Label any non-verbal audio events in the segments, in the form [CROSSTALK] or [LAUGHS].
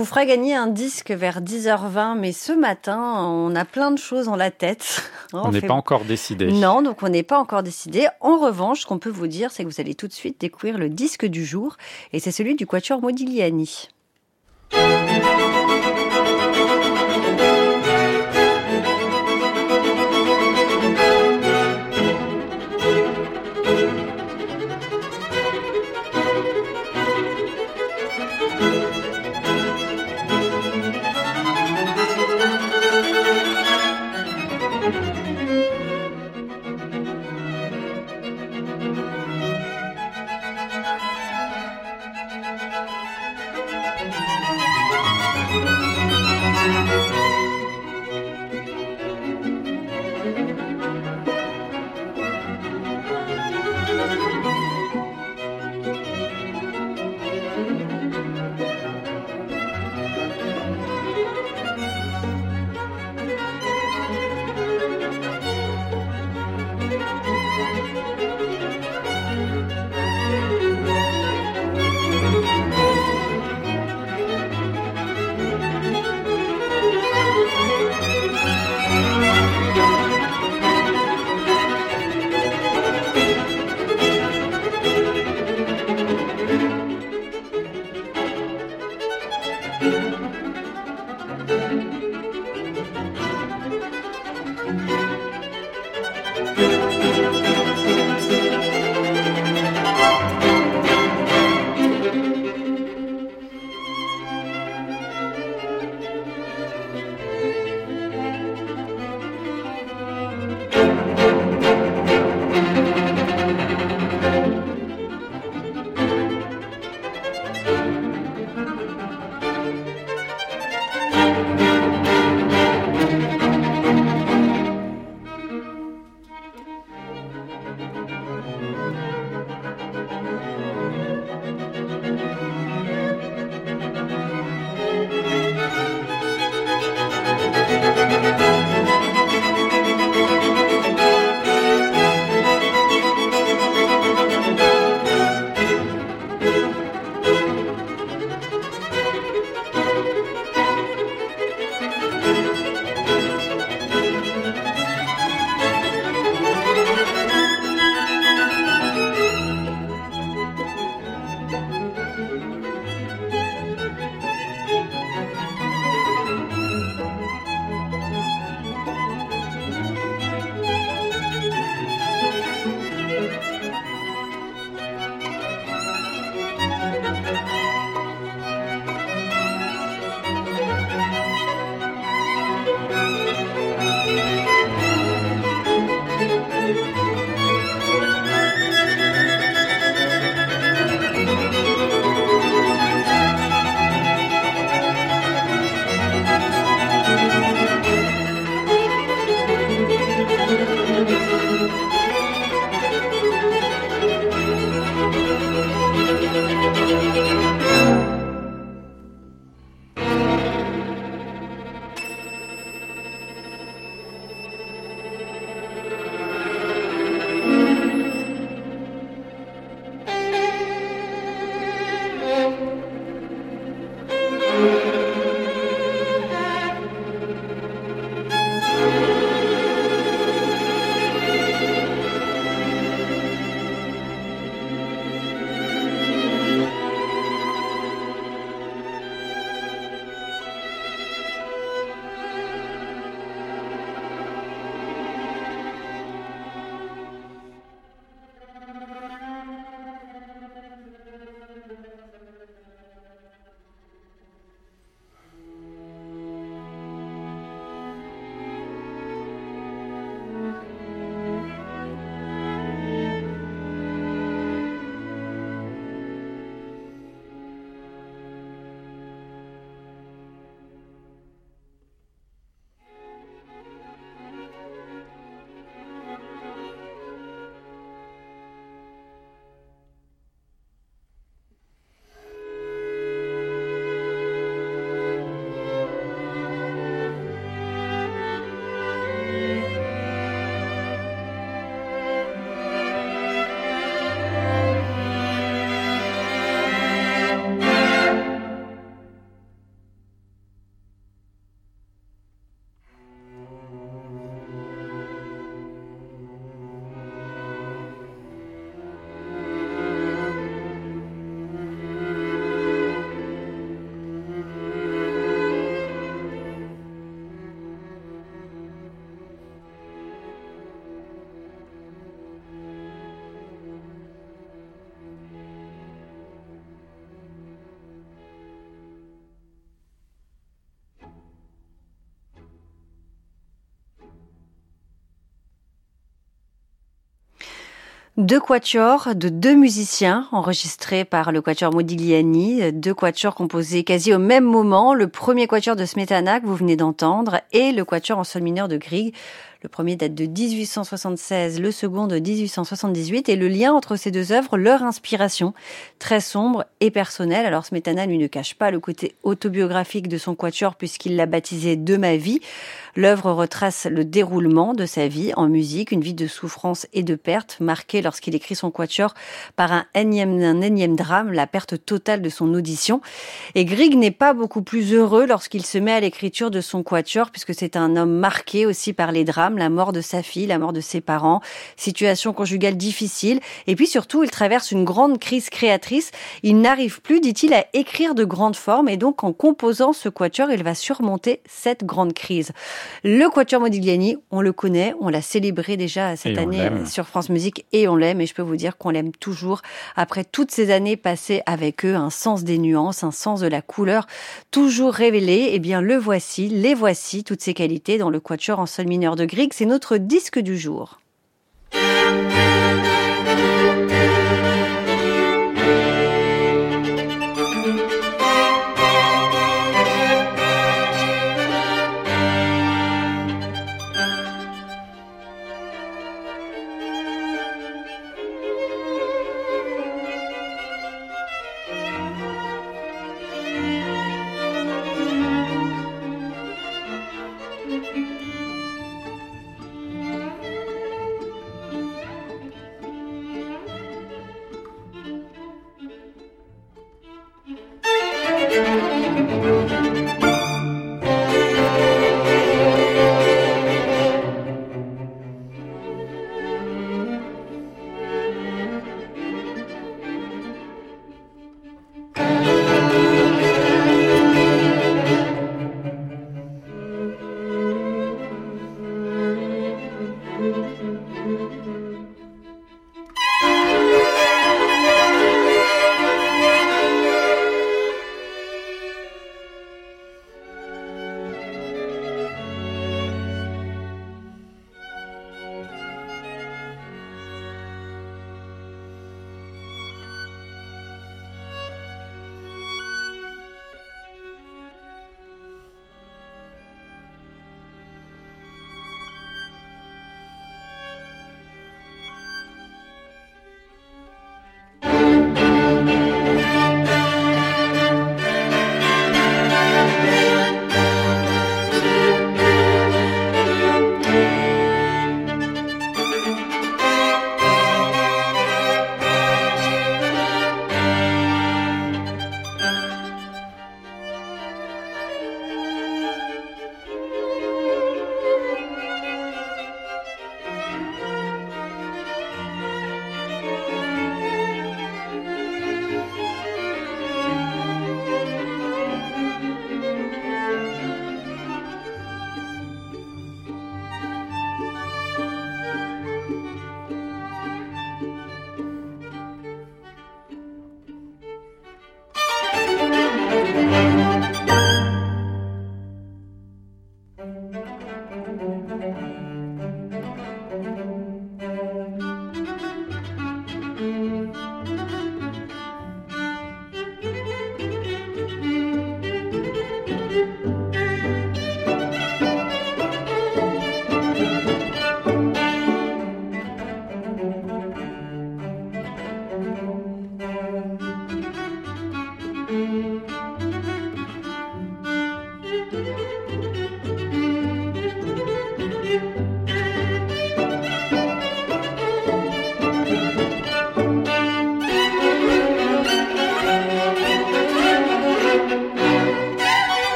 vous fera gagner un disque vers 10h20, mais ce matin, on a plein de choses en la tête. [LAUGHS] On n'est pas encore décidé. Non, donc on n'est pas encore décidé. En revanche, ce qu'on peut vous dire, c'est que vous allez tout de suite découvrir le disque du jour, et c'est celui du Quatuor Modigliani. Deux quatuors de deux musiciens enregistrés par le quatuor Modigliani, deux quatuors composés quasi au même moment, le premier quatuor de Smetana que vous venez d'entendre et le quatuor en sol mineur de Grieg, le premier date de 1876, le second de 1878, et le lien entre ces deux œuvres, leur inspiration, très sombre et personnelle. Alors Smetana, lui, ne cache pas le côté autobiographique de son quatuor puisqu'il l'a baptisé De ma vie. L'œuvre retrace le déroulement de sa vie en musique, une vie de souffrance et de perte, marquée lorsqu'il écrit son quatuor par un énième, un énième drame, la perte totale de son audition. Et Grieg n'est pas beaucoup plus heureux lorsqu'il se met à l'écriture de son quatuor, puisque c'est un homme marqué aussi par les drames, la mort de sa fille, la mort de ses parents, situation conjugale difficile, et puis surtout, il traverse une grande crise créatrice. Il n'arrive plus, dit-il, à écrire de grandes formes, et donc en composant ce quatuor, il va surmonter cette grande crise. Le Quatuor Modigliani, on le connaît, on l'a célébré déjà cette année sur France Musique. Et on l'aime. Et je peux vous dire qu'on l'aime toujours. Après toutes ces années passées avec eux, un sens des nuances, un sens de la couleur toujours révélé. Eh bien, le voici, les voici, toutes ces qualités dans le Quatuor en sol mineur de C'est notre disque du jour.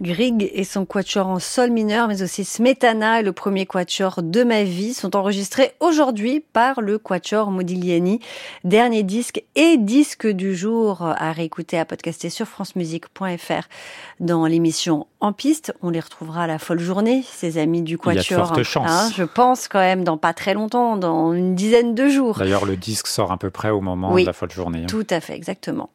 Grieg et son quatuor en sol mineur, mais aussi Smetana et le premier quatuor de ma vie sont enregistrés aujourd'hui par le quatuor Modigliani. Dernier disque et disque du jour à réécouter, à podcaster sur francemusique.fr dans l'émission En piste. On les retrouvera à la folle journée, ces amis du quatuor. Il y a de fortes hein, je pense quand même dans pas très longtemps, dans une dizaine de jours. D'ailleurs, le disque sort à peu près au moment de la folle journée. Hein. Tout à fait, exactement.